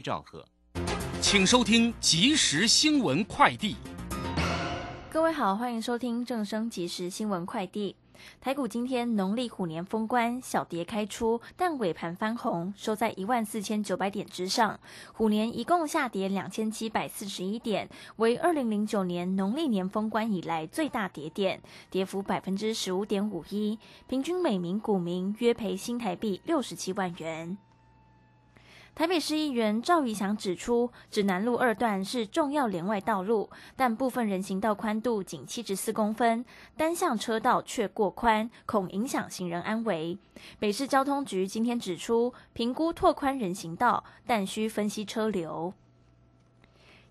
兆赫，请收听即时新闻快递。各位好，欢迎收听正声即时新闻快递。台股今天农历虎年封关，小跌开出，但尾盘翻红，收在一万四千九百点之上。虎年一共下跌两千七百四十一点，为二零零九年农历年封关以来最大跌点，跌幅百分之十五点五一，平均每名股民约赔新台币六十七万元。台北市议员赵怡翔指出，指南路二段是重要连外道路，但部分人行道宽度仅七十四公分，单向车道却过宽，恐影响行人安危。北市交通局今天指出，评估拓宽人行道，但需分析车流。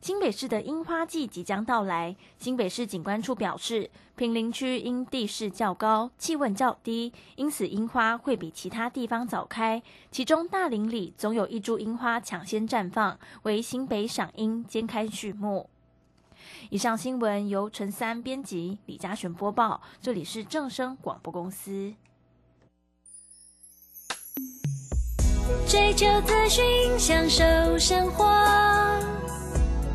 新北市的樱花季即将到来，新北市景观处表示，平林区因地势较高，气温较低，因此樱花会比其他地方早开。其中大林里总有一株樱花抢先绽放，为新北赏樱揭开序幕。以上新闻由陈三编辑，李嘉璇播报，这里是正声广播公司。追求资讯，享受生活。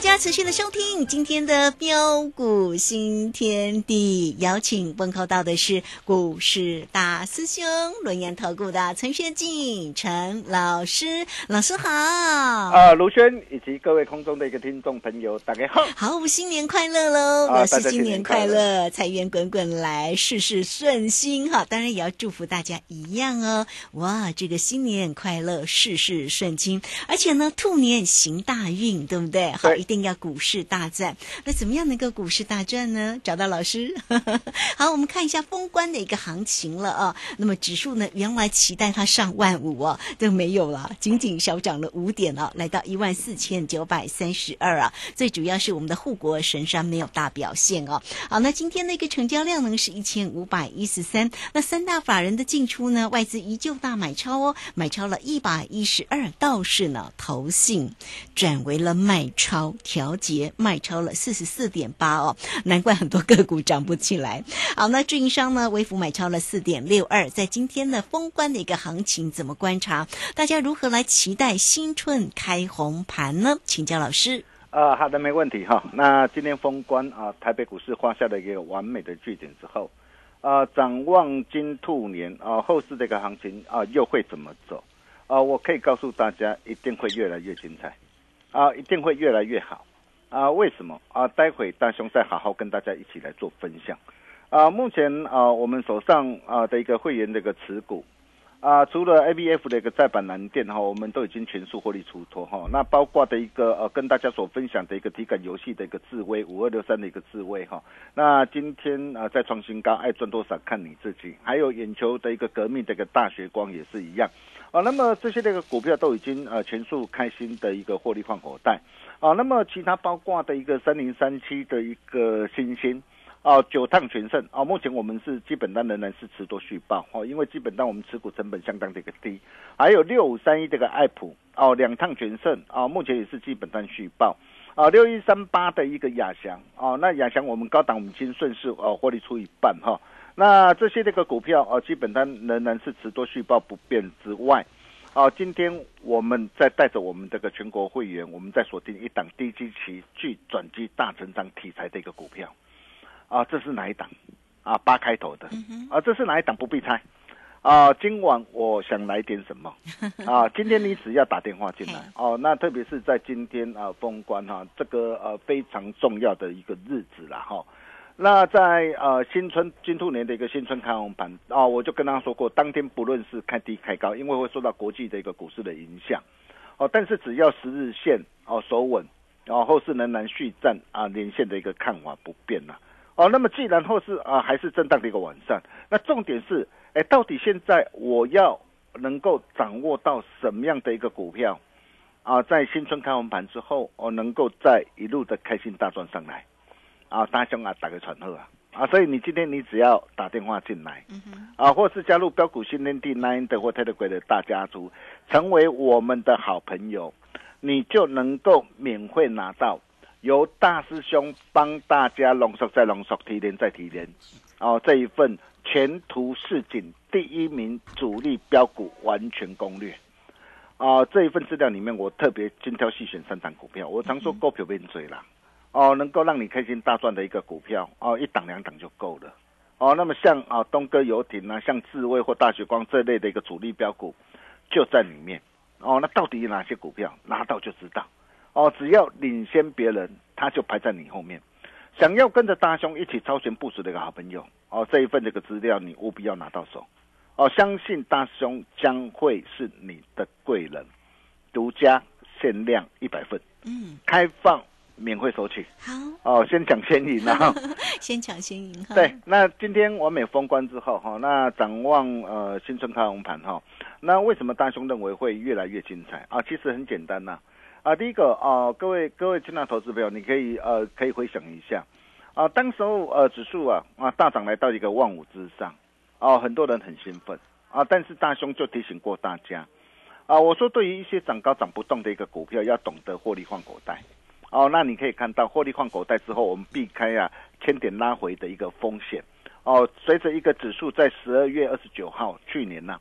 家持续的收听今天的标股新天地，邀请问候到的是股市大师兄轮研投顾的陈学进陈老师，老师好。啊，卢轩以及各位空中的一个听众朋友，大家好。好，新年快乐喽！老师新年快乐，财源滚滚来，事事顺心哈。当然也要祝福大家一样哦。哇，这个新年快乐，事事顺心，而且呢，兔年行大运，对不对？好，一定要股市大赚。那怎么样能够股市大赚呢？找到老师。好，我们看一下封关的一个行情了啊。那么指数呢，原来期待它上万五哦，都没有了，仅仅小涨了五点啊，来到一万四千九百三十二啊。最主要是我们的护国神山没有大表现哦。好，那今天的一个成交量呢是一千五百一十三。那三大法人的进出呢，外资依旧大买超哦，买超了一百一十二，倒是呢投信转为了卖超。调节卖超了四十四点八哦，难怪很多个股涨不起来。好，那运营商呢？微幅买超了四点六二，在今天的封关的一个行情怎么观察？大家如何来期待新春开红盘呢？请教老师。呃，好的，没问题哈。那今天封关啊，台北股市画下了一个完美的句点之后，啊，展望金兔年啊，后市这个行情啊，又会怎么走？啊，我可以告诉大家，一定会越来越精彩。啊，一定会越来越好啊！为什么啊？待会大雄再好好跟大家一起来做分享啊！目前啊，我们手上啊的一个会员的一个持股啊，除了 A B F 的一个在版蓝电哈，我们都已经全数获利出脱哈。那包括的一个呃，跟大家所分享的一个体感游戏的一个智威五二六三的一个智威哈。那今天啊，再创新高，爱赚多少看你自己。还有眼球的一个革命的一个大学光也是一样。啊，那么这些那个股票都已经呃全数开心的一个获利换口袋，啊，那么其他包括的一个三零三七的一个新星，哦，九趟全胜哦。目前我们是基本单仍然是持多续报哦，因为基本单我们持股成本相当的一个低。还有六五三一这个爱普哦，两趟全胜啊，目前也是基本单续报啊。六一三八的一个亚翔哦，那亚翔我们高档我们已经顺势哦获利出一半哈。那这些这个股票哦，基本单仍然是持多续报不变之外。好，今天我们在带着我们这个全国会员，我们在锁定一档低基期具转机大成长题材的一个股票，啊，这是哪一档？啊，八开头的，啊，这是哪一档？不必猜，啊，今晚我想来点什么？啊，今天你只要打电话进来，哦，那特别是在今天啊封关哈，这个呃非常重要的一个日子了哈。那在呃新春金兔年的一个新春开红盘啊，我就跟他说过，当天不论是开低开高，因为会受到国际的一个股市的影响，哦，但是只要十日线哦守稳，然后后市仍然续战啊，连线的一个看法不变呐，哦，那么既然后市啊还是震荡的一个晚上，那重点是，哎，到底现在我要能够掌握到什么样的一个股票啊，在新春开红盘之后，我能够再一路的开心大赚上来。啊，大兄啊，打个传呼啊！啊，所以你今天你只要打电话进来，啊，或是加入标股新天地 Nine 的或 Telegram 的大家族，成为我们的好朋友，你就能够免费拿到由大师兄帮大家浓缩再浓缩、提炼再提炼，哦，这一份前途似锦第一名主力标股完全攻略，啊，这一份资料里面我特别精挑细选三档股票，我常说股票变嘴了。哦，能够让你开心大赚的一个股票哦，一档两档就够了哦。那么像啊东哥游艇啊，像智威或大雪光这类的一个主力标股就在里面哦。那到底有哪些股票拿到就知道哦。只要领先别人，他就排在你后面。想要跟着大兄一起超前部署的一个好朋友哦，这一份这个资料你务必要拿到手哦。相信大兄将会是你的贵人，独家限量一百份，嗯，开放。免费索取，好哦，先抢先赢啊！先抢先赢哈。对，那今天完美封关之后哈，那展望呃新春开红盘哈，那为什么大兄认为会越来越精彩啊？其实很简单呐，啊，第一个啊，各位各位进来投资朋友，你可以呃可以回想一下啊，当时候呃指数啊啊大涨来到一个万五之上，哦，很多人很兴奋啊，但是大兄就提醒过大家啊，我说对于一些涨高涨不动的一个股票，要懂得获利换口袋。哦，那你可以看到获利换口袋之后，我们避开啊千点拉回的一个风险。哦，随着一个指数在十二月二十九号去年呢，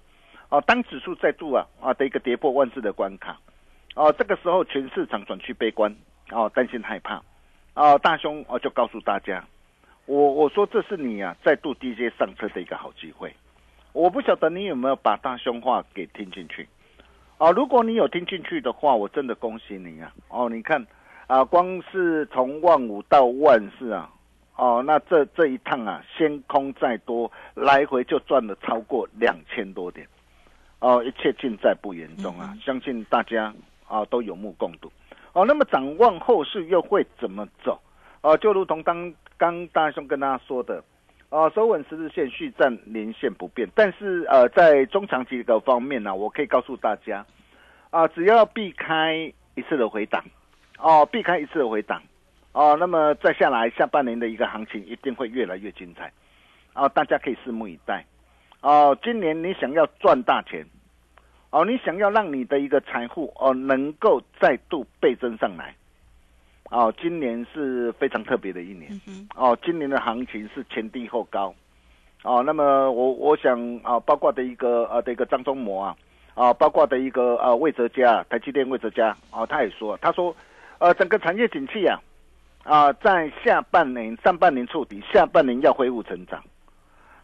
哦，当指数再度啊啊的一个跌破万字的关卡，哦，这个时候全市场转趋悲观，哦，担心害怕，哦，大兄哦就告诉大家，我我说这是你啊再度低阶上车的一个好机会。我不晓得你有没有把大兄话给听进去，哦，如果你有听进去的话，我真的恭喜你啊，哦，你看。啊，光是从万五到万四啊，哦，那这这一趟啊，先空再多，来回就赚了超过两千多点，哦，一切尽在不言中啊，相信大家啊都有目共睹，哦，那么展望后市又会怎么走？哦，就如同刚刚大兄跟大家说的，啊，收稳十日线，续战连线不变，但是呃，在中长期的方面呢，我可以告诉大家，啊，只要避开一次的回档。哦，避开一次的回档，哦，那么再下来下半年的一个行情一定会越来越精彩，哦，大家可以拭目以待，哦，今年你想要赚大钱，哦，你想要让你的一个财富哦能够再度倍增上来，哦，今年是非常特别的一年，哦，今年的行情是前低后高，哦，那么我我想啊，包括的一个呃的一个张忠谋啊，啊，包括的一个呃魏哲家，台积电魏哲家，哦，他也说，他说。呃，整个产业景气啊，啊，在下半年、上半年触底，下半年要恢复成长。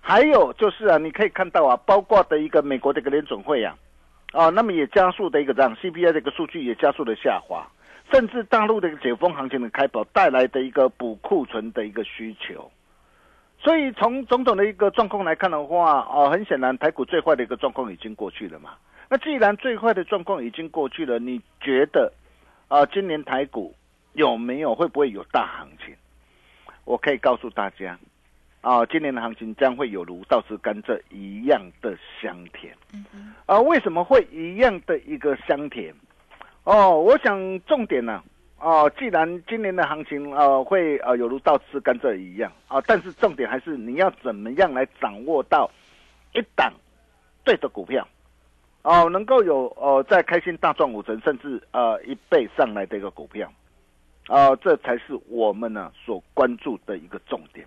还有就是啊，你可以看到啊，包括的一个美国的一个联准会啊，啊，那么也加速的一个这样 CPI 的一个数据也加速的下滑，甚至大陆的一个解封行情的开跑带来的一个补库存的一个需求。所以从种种的一个状况来看的话，哦，很显然台股最坏的一个状况已经过去了嘛。那既然最坏的状况已经过去了，你觉得？啊，今年台股有没有会不会有大行情？我可以告诉大家，啊，今年的行情将会有如倒吃甘蔗一样的香甜。嗯啊，为什么会一样的一个香甜？哦，我想重点呢，哦，既然今年的行情呃会呃有如倒吃甘蔗一样啊，但是重点还是你要怎么样来掌握到一档对的股票哦，能够有呃在开心大赚五成甚至呃一倍上来的一个股票啊，这才是我们呢所关注的一个重点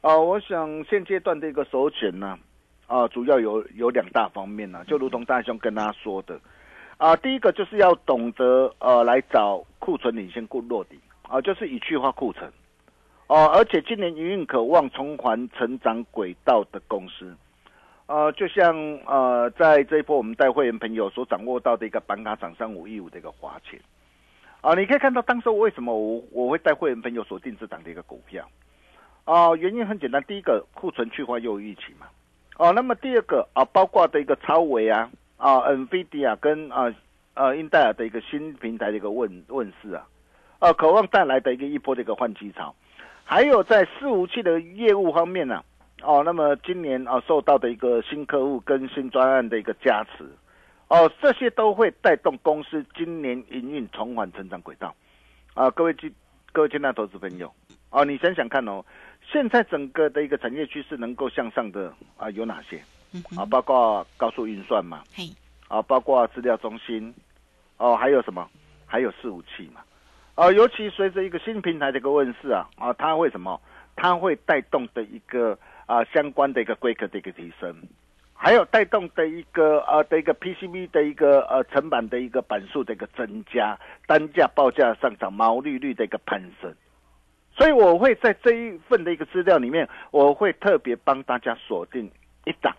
啊。我想现阶段的一个首选呢啊，主要有有两大方面呢，就如同大兄跟大家说的。啊，第一个就是要懂得呃来找库存领先库落底啊，就是以去化库存哦，而且今年营运渴望重返成长轨道的公司，呃，就像呃在这一波我们带会员朋友所掌握到的一个板卡涨三五一五的一个花钱啊，你可以看到当时为什么我我会带会员朋友所定这档的一个股票。啊，原因很简单，第一个库存去化又预期嘛，哦，那么第二个啊，包括的一个超维啊。啊，NVIDIA 跟啊呃英戴尔的一个新平台的一个问问世啊，呃，渴望带来的一个一波的一个换机潮，还有在伺服器的业务方面呢，哦，那么今年啊受到的一个新客户跟新专案的一个加持，哦，这些都会带动公司今年营运重返成长轨道，啊，各位机各位亲爱的投资朋友，哦，你想想看哦，现在整个的一个产业趋势能够向上的啊有哪些？啊，包括高速运算嘛，啊，包括资料中心，哦，还有什么？还有伺服器嘛，啊，尤其随着一个新平台的一个问世啊，啊，它会什么？它会带动的一个啊相关的一个规格的一个提升，还有带动的一个呃的一个 PCB 的一个呃成本的一个板数的一个增加，单价报价上涨，毛利率的一个攀升。所以我会在这一份的一个资料里面，我会特别帮大家锁定一档。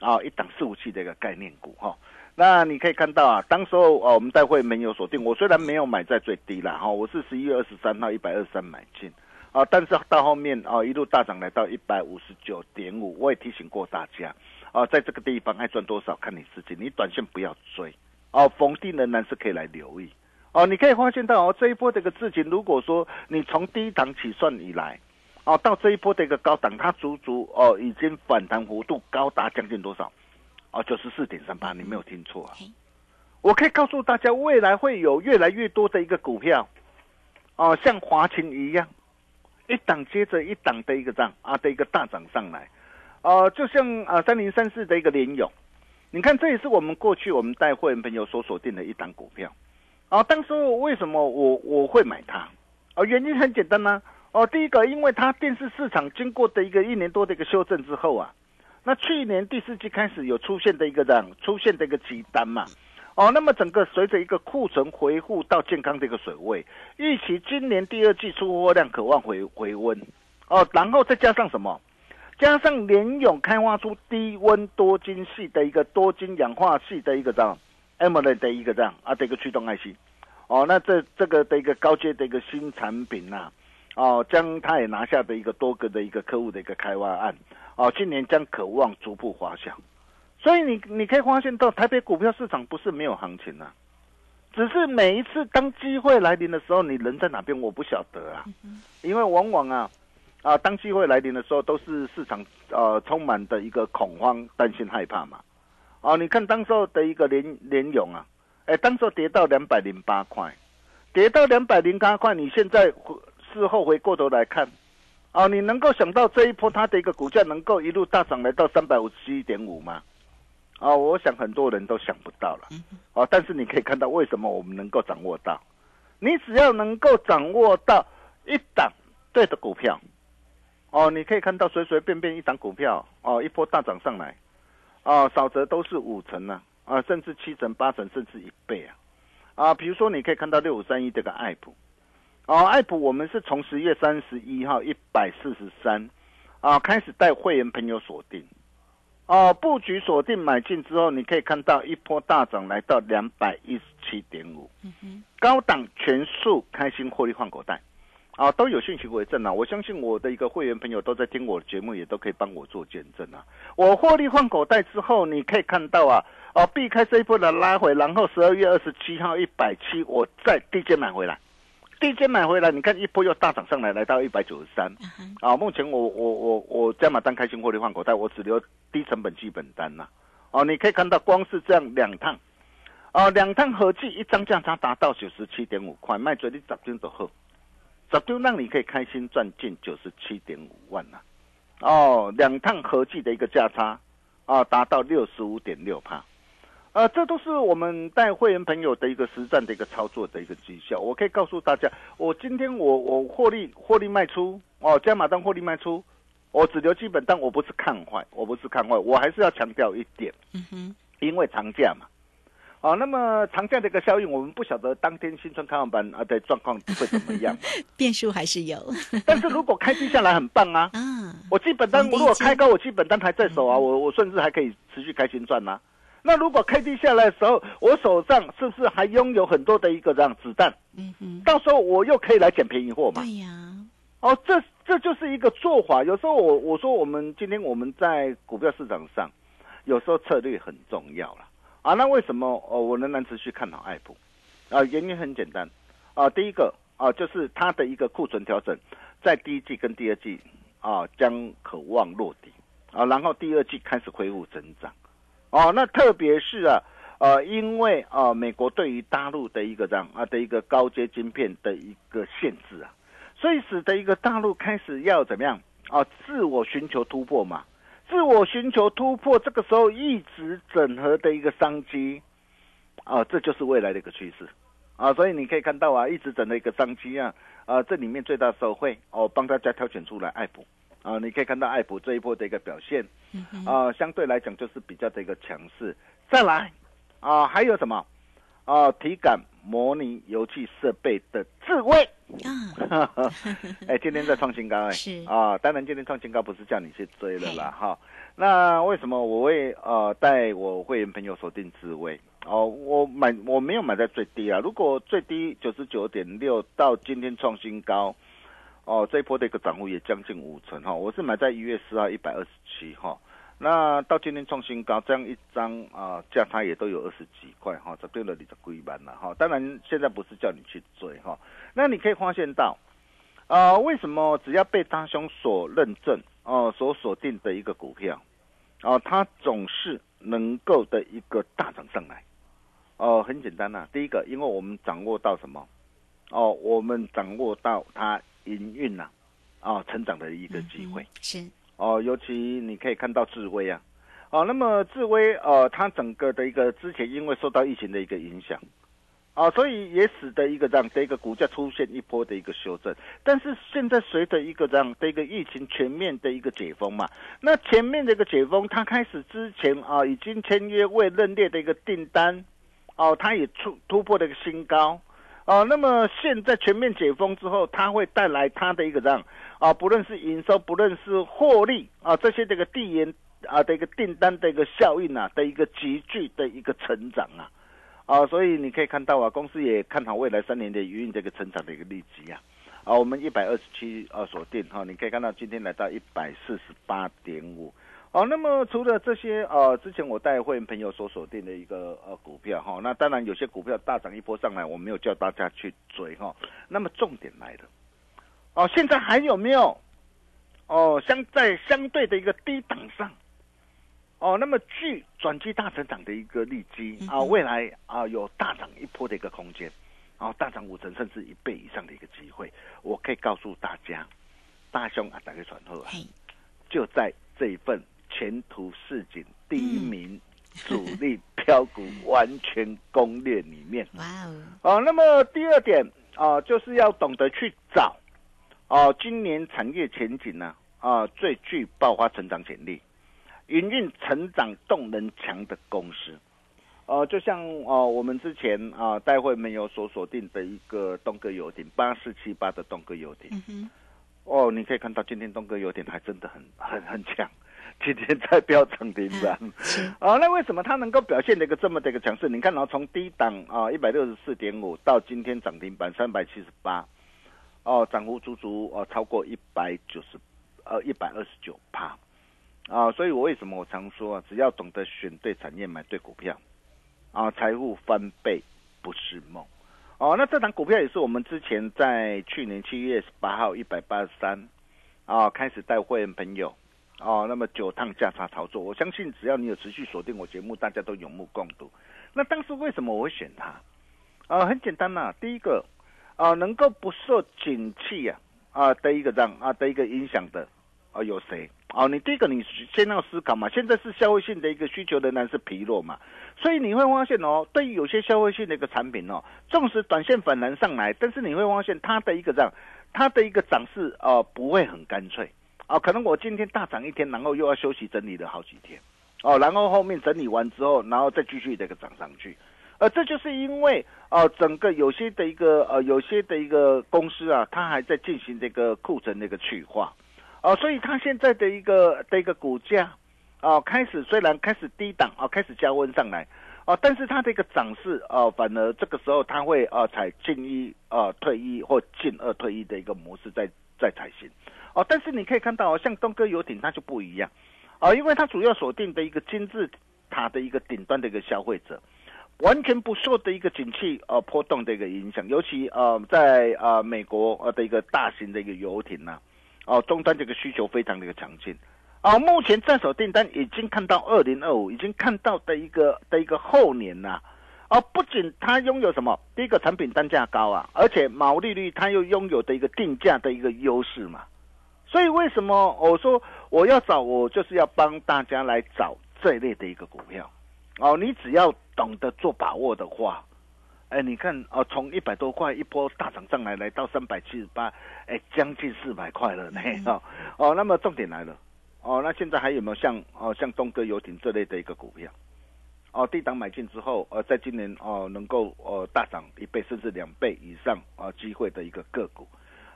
啊，一档四五器的一个概念股哈，那你可以看到啊，当时候啊，我们待会没有锁定，我虽然没有买在最低了哈，我是十一月二十三号一百二十三买进，啊，但是到后面啊一路大涨来到一百五十九点五，我也提醒过大家啊，在这个地方爱赚多少看你自己，你短线不要追，哦，逢低仍然是可以来留意，哦，你可以发现到哦，这一波这个事情，如果说你从低档起算以来。哦，到这一波的一个高档，它足足哦已经反弹幅度高达将近多少？哦，九十四点三八，你没有听错啊！我可以告诉大家，未来会有越来越多的一个股票，哦，像华勤一样，一档接着一档的一个涨啊的一个大涨上来，啊，就像啊三零三四的一个联勇，你看这也是我们过去我们带会员朋友所锁定的一档股票，啊，当时为什么我我会买它？啊，原因很简单呢。哦，第一个，因为它电视市场经过的一个一年多的一个修正之后啊，那去年第四季开始有出现的一个这样出现的一个急单嘛，哦，那么整个随着一个库存回复到健康的一个水位，预期今年第二季出货量渴望回回温，哦，然后再加上什么？加上联勇开发出低温多晶系的一个多晶氧化系的一个这样 a m o l e 的一个这样啊的一个驱动 IC，哦，那这这个的一个高阶的一个新产品呐。哦，将它也拿下的一个多个的一个客户的一个开发案，哦，今年将渴望逐步滑向，所以你你可以发现到台北股票市场不是没有行情啊，只是每一次当机会来临的时候，你人在哪边我不晓得啊，因为往往啊啊当机会来临的时候，都是市场呃充满的一个恐慌、担心、害怕嘛，哦，你看当时候的一个连连勇啊，哎，当时候跌到两百零八块，跌到两百零八块，你现在。事后回过头来看，哦，你能够想到这一波它的一个股价能够一路大涨来到三百五十七点五吗？啊，我想很多人都想不到了。哦，但是你可以看到为什么我们能够掌握到？你只要能够掌握到一档对的股票，哦，你可以看到随随便便一档股票，哦，一波大涨上来，哦，少则都是五成呢，啊，甚至七成、八成，甚至一倍啊，啊，比如说你可以看到六五三一这个爱普。哦，爱普我们是从十月三十一号一百四十三，啊，开始带会员朋友锁定，哦，布局锁定买进之后，你可以看到一波大涨来到两百一十七点五，高档全数开心获利换口袋，啊，都有讯息为证啊！我相信我的一个会员朋友都在听我的节目，也都可以帮我做见证啊！我获利换口袋之后，你可以看到啊，哦，避开这一波的拉回，然后十二月二十七号一百七，我再低阶买回来。低阶买回来，你看一波又大涨上来，来到一百九十三。啊，目前我我我我加码单开心获利换口袋，我只留低成本基本单呐。哦，你可以看到，光是这样两趟，哦，两趟合计一张价差达到九十七点五块，卖最你十张就好，十张让你可以开心赚进九十七点五万呐、哦，两趟合计的一个价差啊，达到六十五点六帕。呃，这都是我们带会员朋友的一个实战的一个操作的一个绩效。我可以告诉大家，我今天我我获利获利卖出哦，加码单获利卖出，我只留基本单，我不是看坏，我不是看坏，我还是要强调一点，嗯哼，因为长假嘛。哦，那么长假的一个效应，我们不晓得当天新春开完班啊的状况会怎么样。变数还是有但是如果开低下来很棒啊，啊，我基本单如果开高，我基本单还在手啊，我我甚至还可以持续开心赚呐、那如果开低下来的时候，我手上是不是还拥有很多的一个这样子弹？嗯哼，到时候我又可以来捡便宜货嘛？对呀，哦，这这就是一个做法。有时候我我说我们今天我们在股票市场上，有时候策略很重要了啊。那为什么哦我仍然持续看好爱普？啊，原因很简单啊，第一个啊就是它的一个库存调整，在第一季跟第二季啊将渴望落底啊，然后第二季开始恢复增长。哦，那特别是啊，呃，因为啊，美国对于大陆的一个这样啊的一个高阶晶片的一个限制啊，所以使得一个大陆开始要怎么样啊，自我寻求突破嘛，自我寻求突破，这个时候一直整合的一个商机啊，这就是未来的一个趋势。啊，所以你可以看到啊，一直整的一个商机啊，啊，这里面最大受惠哦，帮大家挑选出来爱普。啊，你可以看到爱普这一波的一个表现。啊、相对来讲就是比较的一个强势。再来啊、还有什么啊、体感模拟游戏设备的智慧，啊，哎，今天在创新高哎，是啊，当然今天创新高不是叫你去追了啦哈。那为什么我会呃带我会员朋友锁定智慧？哦，我买我没有买在最低啊，如果最低九十九点六到今天创新高，哦，这一波的一个涨幅也将近五成哈、我是买在一月四号一百二十七哈。那到今天创新高，这样一张啊、价差也都有二十几块哈，这对了你的龟板了哈。当然现在不是叫你去追哈，那你可以发现到，啊、为什么只要被大兄所认证哦、所锁定的一个股票，哦、它总是能够的一个大涨上来。哦、很简单呐、第一个，因为我们掌握到什么？哦，我们掌握到它营运呐，啊、成长的一个机会。是哦，尤其你可以看到智威啊，哦，那么智威呃，它整个的一个之前因为受到疫情的一个影响，啊，所以也使得一个这样的一个股价出现一波的一个修正。但是现在随着一个这样的一个疫情全面的一个解封嘛，那前面的一个解封，它开始之前啊，已经签约未认列的一个订单，哦，它也突突破了一个新高。啊，那么现在全面解封之后，它会带来它的一个这样啊，不论是营收，不论是获利啊，这些这个递延啊的一个订单的一个效应啊的一个急剧的一个成长啊，啊，所以你可以看到啊，公司也看好未来三年的营运这个成长的一个利基啊，啊，我们一百二十七啊锁定哈、你可以看到今天来到一百四十八点五。哦，那么除了这些呃，之前我带会员朋友所锁定的一个呃股票哈、那当然有些股票大涨一波上来，我没有叫大家去追哈、那么重点来了，哦，现在还有没有？哦相在相对的一个低档上？哦，那么具转机大成长的一个利基啊，未来啊有大涨一波的一个空间，啊大涨五成甚至一倍以上的一个机会，我可以告诉大家，大兄啊，打开传后啊，就在这一份前途似锦第一名主力标股完全攻略里面。哇哦，哦，那么第二点啊、就是要懂得去找哦、今年产业前景呢啊、最具爆发成长潜力、营运成长动能强的公司。呃，就像呃我们之前啊、待会没有所锁定的一个东哥游艇八四七八的东哥游艇。嗯，哦，你可以看到今天东哥游艇还真的很很很强，今天在飙涨停板。是啊、那为什么它能够表现的一个这么的一个强势？你看哦，从低档啊一百六十四点五到今天涨停板三百七十八，哦，涨幅足足哦超过一百九十呃一百二十九趴啊！所以我为什么我常说啊，只要懂得选对产业，买对股票啊，财富翻倍不是梦。哦，那这档股票也是我们之前在去年七月十八号一百八十三啊开始带会员朋友哦，那么九趟价差操作，我相信只要你有持续锁定我节目，大家都有目共睹。那当时为什么我会选它？啊，很简单呐，第一个啊，能够不受景气呀啊的一个这样啊的一个影响的啊有谁？哦，你第一个你先要思考嘛，现在是消费性的一个需求仍然是疲弱嘛，所以你会发现哦，对于有些消费性的一个产品哦，纵使短线反弹上来，但是你会发现它的一个这样，它的一个涨势哦不会很干脆。啊，可能我今天大涨一天，然后又要休息整理了好几天，哦，然后后面整理完之后，然后再继续这个涨上去，呃，这就是因为啊，整个有些的一个呃，有些的一个公司啊，它还在进行这个库存的一个去化，啊，所以它现在的一个的一个股价，啊，开始虽然开始低档啊，开始加温上来，哦，但是它的一个涨势啊，反而这个时候它会啊采进一啊退一或进二退一的一个模式在在采行。哦，但是你可以看到哦，像东哥游艇它就不一样，啊，因为它主要锁定的一个金字塔的一个顶端的一个消费者，完全不受的一个景气呃波动的一个影响，尤其呃在呃美国呃的一个大型的一个游艇呐，哦终端这个需求非常的一个强劲，啊，目前在手订单已经看到二零二五，已经看到的一个的一个后年呐，啊，不仅它拥有什么，第一个产品单价高啊，而且毛利率它又拥有的一个定价的一个优势嘛。所以为什么我说我要找我就是要帮大家来找这一类的一个股票，哦，你只要懂得做把握的话，哎，你看哦，从一百多块一波大涨上来，来到三百七十八，哎，将近四百块了呢，哦，哦，那么重点来了，哦，那现在还有没有像哦像东哥游艇这类的一个股票，哦，低档买进之后，呃，在今年哦能够呃大涨一倍甚至两倍以上啊机会的一个个股。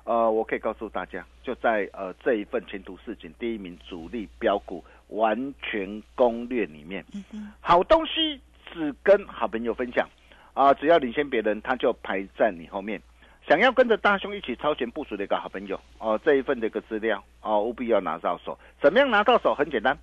呃，我可以告诉大家，就在呃这一份前途似锦第一名主力标股完全攻略里面，好东西只跟好朋友分享啊！只要领先别人，他就排在你后面。想要跟着大兄一起超前部署的一个好朋友哦，这一份的一个资料哦，务必要拿到手。怎么样拿到手？很简单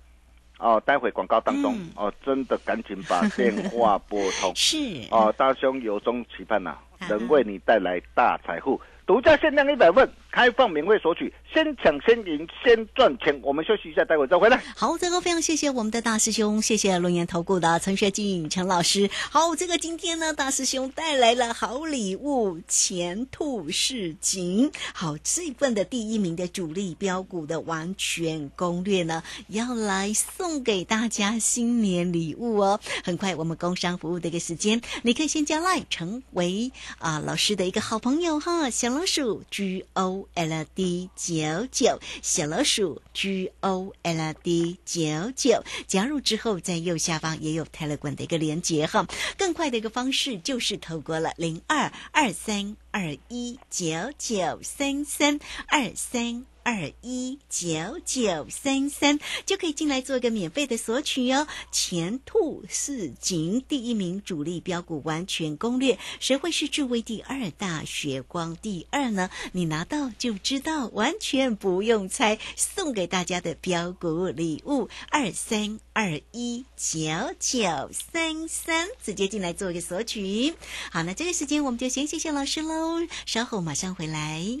哦，待会广告当中哦，真的赶紧把电话拨通。是哦，大兄由衷期盼呐，能为你带来大财富。独家限量一百份，开放免费索取，先抢先赢，先赚钱。我们休息一下，待会再回来。好，这个非常谢谢我们的大师兄，谢谢龙岩投顾的陈学静陈老师。好，这个今天呢，大师兄带来了好礼物，前途似锦。好，这份的第一名的主力标股的完全攻略呢，要来送给大家新年礼物哦。很快，我们工商服务的一个时间，你可以先加来成为啊老师的一个好朋友哈，小老鼠 G O L D 九九，小老鼠 G O L D 九九，加入之后在右下方也有泰勒管的一个连接哈。更快的一个方式就是透过了零二二三二一九九三三二三。二一九九三三就可以进来做一个免费的索取哦。前兔似锦第一名主力标股完全攻略，谁会是诸位第二大血光第二呢？你拿到就知道，完全不用猜。送给大家的标股礼物二三二一九九三三，直接进来做一个索取。好，那这个时间我们就先谢谢老师喽，稍后马上回来。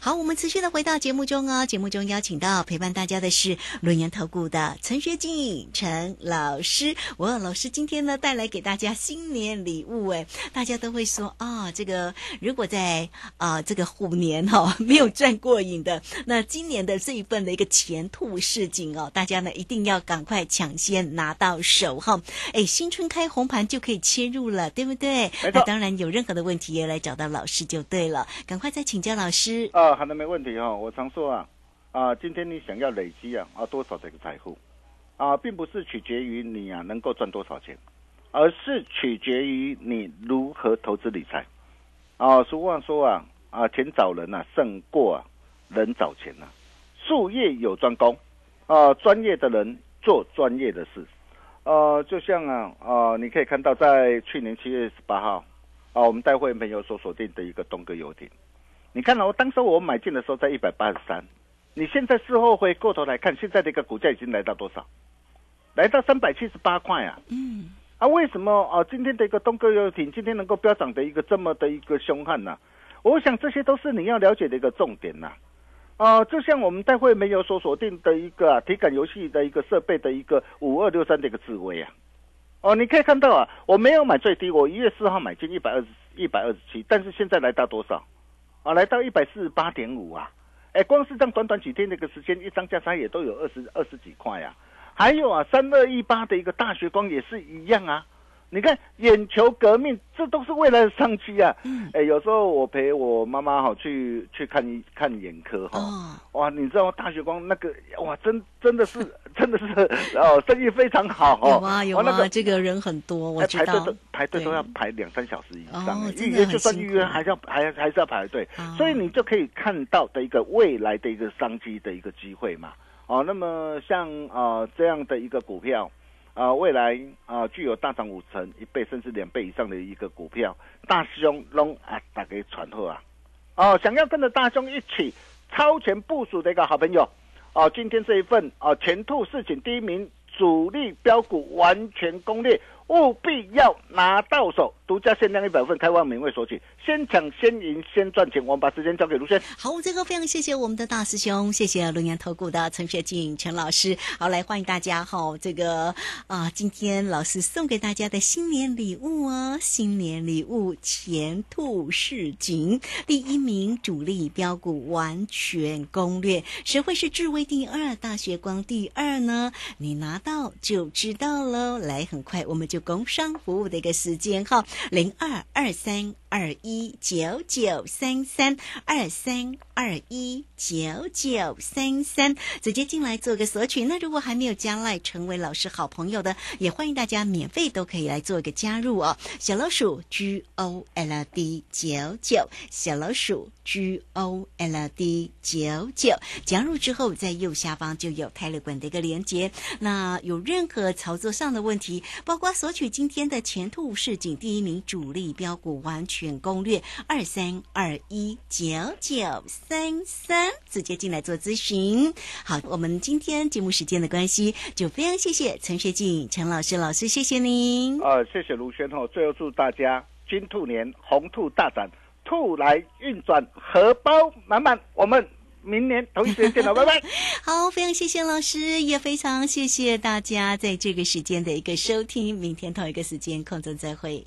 好，我们持续的回到节目中哦。节目中邀请到陪伴大家的是轮研投顾的陈学静陈老师。我老师今天呢带来给大家新年礼物，哎，大家都会说啊、这个如果在啊、这个虎年哈、没有赚过瘾的，那今年的这一份的一个前兔似锦哦，大家呢一定要赶快抢先拿到手哈。哎，新春开红盘就可以切入了，对不对？那当然有任何的问题也来找到老师就对了，赶快再请教老师。啊，好的，没问题哈、我常说啊，啊，今天你想要累积啊啊多少这个财富啊，并不是取决于你啊能够赚多少钱，而是取决于你如何投资理财。啊，俗话说啊啊，钱找人啊胜过啊人找钱呐、术业有专攻啊，专业的人做专业的事。呃，就像啊啊，你可以看到在去年七月十八号啊，我们带会员朋友所锁定的一个东哥游艇。你看哦，当时我买进的时候在一百八十三，你现在事后回过头来看，现在的一个股价已经来到多少？来到三百七十八块啊！嗯，啊，为什么啊？今天的一个东哥游艇今天能够飙涨的一个这么的一个凶悍呢、我想这些都是你要了解的一个重点呐、啊。就像我们待会没有所锁定的一个、啊、体感游戏的一个设备的一个五二六三的一个智慧啊。哦，你可以看到啊，我没有买最低，我一月四号买进一百二十一百二十七，但是现在来到多少？啊，来到一百四十八点五啊！哎，光是这样短短几天的一个时间，一张价差也都有二十二十几块啊。还有啊，三二一八的一个大学光也是一样啊。你看，眼球革命，这都是未来的商机啊！嗯哎，有时候我陪我妈妈哈去去看一看眼科哈，哦，哇，你知道大学光那个哇，真真的是 真的是哦，生意非常好哦。有啊有那个这个人很多，我哎知道排队都。排队都要排两三小时以上预约就算预约还是要还还是要排队哦，所以你就可以看到的一个未来的一个商机的一个机会嘛。哦，那么像啊这样的一个股票。啊、未来啊、具有大涨五成、一倍甚至两倍以上的一个股票，大师兄拢啊，打给传后啊，哦，想要跟着大兄一起超前部署的一个好朋友，哦，今天这一份哦前兔市井第一名主力标股完全攻略，务必要拿到手，独家限量一百份，开放免费索取，先抢先赢先赚钱。我们把时间交给卢轩。好，这个非常谢谢我们的大师兄，谢谢龙岩投顾的陈学静陈老师。好，来欢迎大家哈、这个啊，今天老师送给大家的新年礼物哦，新年礼物前兔似锦，第一名主力标股完全攻略，谁会是智威第二，大学光第二呢？你拿到就知道喽。来，很快我们工商服务的一个时间号，零二二三二一九九三三二三二一九九三三，直接进来做个索取。那如果还没有加赖成为老师好朋友的，也欢迎大家免费都可以来做一个加入哦。小老鼠 G O L D 九九，小老鼠 G O L D 九九，加入之后在右下方就有泰勒管的一个连接。那有任何操作上的问题，包括索取今天的前途市井第一名主力标股完全攻略二三二一九九三三，直接进来做咨询。好，我们今天节目时间的关系，就非常谢谢陈学静陈老师老师，谢谢您。呃，谢谢卢轩哦。最后祝大家金兔年红兔大展，兔来运转，荷包满满。我们明年同一时间见了，拜拜。好，非常谢谢老师，也非常谢谢大家在这个时间的一个收听。明天同一个时间空中再会。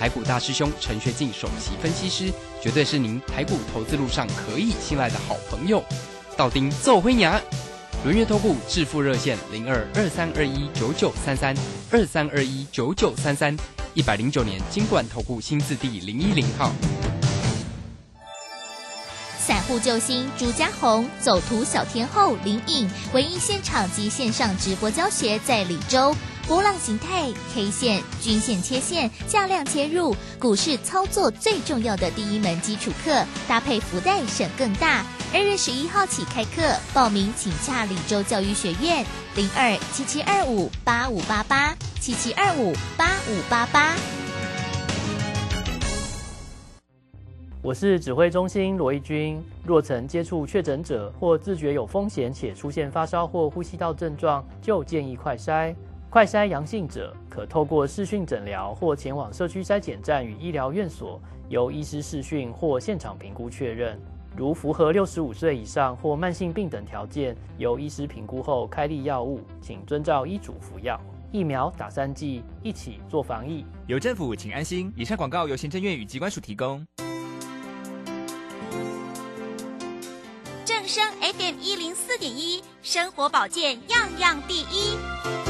台股大师兄陈学进首席分析师，绝对是您台股投资路上可以信赖的好朋友。道丁奏灰牙，轮月投顾致富热线零二二三二一九九三三二三二一九九三三，一百零九年金管投顾新字第零一零号。散户救星朱家红，走图小天后林颖，唯一现场及线上直播教学在李州。波浪形态、K 线、均线切线、价量切入，股市操作最重要的第一门基础课，搭配福袋省更大。二月十一号起开课，报名请洽李州教育学院零二七七二五八五八八七七二五八五八八。我是指挥中心罗义军。若曾接触确诊者或自觉有风险且出现发烧或呼吸道症状，就建议快筛。快筛阳性者可透过视讯诊疗或前往社区筛检站与医疗院所，由医师视讯或现场评估确认。如符合六十五岁以上或慢性病等条件，由医师评估后开立药物，请遵照医嘱服药。疫苗打三剂，一起做防疫。有政府，请安心。以上广告由行政院与机关署提供。正声 FM 一零四点一，生活保健样样第一。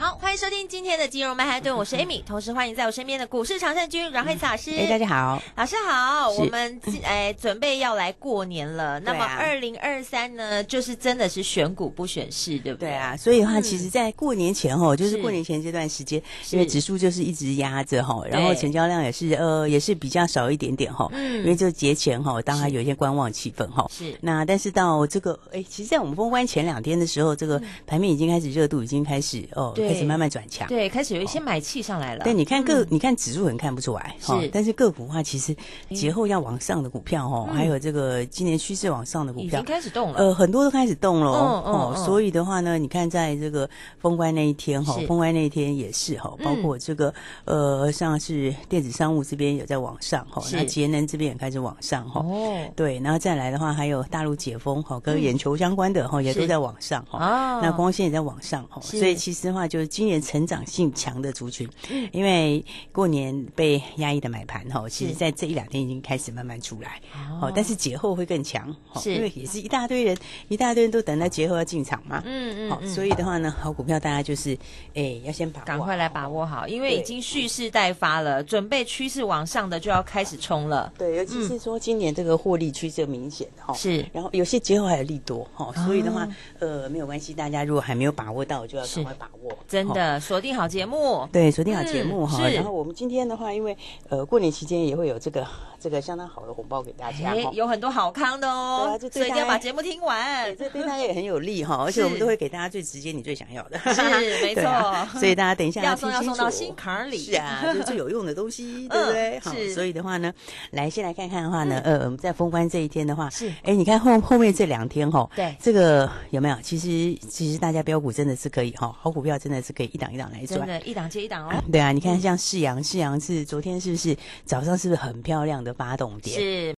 好，欢迎收听今天的金融曼哈顿，我是 Amy，同时欢迎在我身边的股市常胜军阮慧慈老师。哎，大家好，老师好。我们哎准备要来过年了，那么二零二三呢，就是真的是选股不选市，对不对？对啊，所以的话，其实，在过年前哈，就是过年前这段时间，因为指数就是一直压着哈，然后成交量也是呃也是比较少一点点哈，因为就节前哈，当然有一些观望气氛哈。是。那但是到这个哎，其实，在我们封关前两天的时候，这个盘面已经开始热度已经开始哦，开始慢慢转强。对，开始有一些买气上来了。对，你看个，你看指数很看不出来，是。但是个股的话，其实节后要往上的股票哈，还有这个今年趋势往上的股票，已经开始动了。呃，很多都开始动了哦。所以的话呢，你看在这个封关那一天哈，封关那一天也是哈，包括这个呃，像是电子商务这边有在往上哈，那节能这边也开始往上哈。哦。对，然后再来的话，还有大陆解封哈，跟眼球相关的哈，也都在往上哈。哦。那光线也在往上哈，所以其实的话，就是今年成长。性强的族群，因为过年被压抑的买盘哈，其实在这一两天已经开始慢慢出来，哦，但是节后会更强，是，因为也是一大堆人，一大堆人都等到节后要进场嘛，嗯嗯，好，所以的话呢，好股票大家就是，哎，要先把赶快来把握好，因为已经蓄势待发了，准备趋势往上的就要开始冲了，对，尤其是说今年这个获利趋势明显哈，是，然后有些节后还有利多哈，所以的话，呃，没有关系，大家如果还没有把握到，就要赶快把握，真的锁定。好节目，对，锁定好节目哈。然后我们今天的话，因为呃过年期间也会有这个这个相当好的红包给大家，有很多好康的哦。所以一定要把节目听完，这对大家也很有利哈。而且我们都会给大家最直接、你最想要的，是没 错。所以大家等一下要送要送到心坎里，是啊，就最有用的东西，对不对？好，所以的话呢，来先来看看的话呢，呃，我们在封关这一天的话，是哎，你看后后面这两天哈，对这个有没有？其实其实大家标股真的是可以哈，好股票真的是可以一档一档来转，真的，一档接一档哦。对啊，你看像世阳，世阳是昨天是不是早上是不是很漂亮的发动点？是。